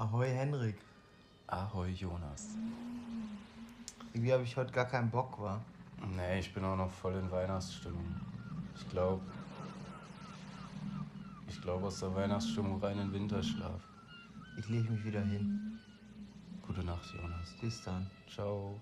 Ahoi Henrik. Ahoi Jonas. Irgendwie habe ich heute gar keinen Bock, wa? Nee, ich bin auch noch voll in Weihnachtsstimmung. Ich glaube, ich glaube aus der Weihnachtsstimmung rein in Winterschlaf. Ich lege mich wieder hin. Gute Nacht, Jonas. Bis dann. Ciao.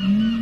Mm-hmm.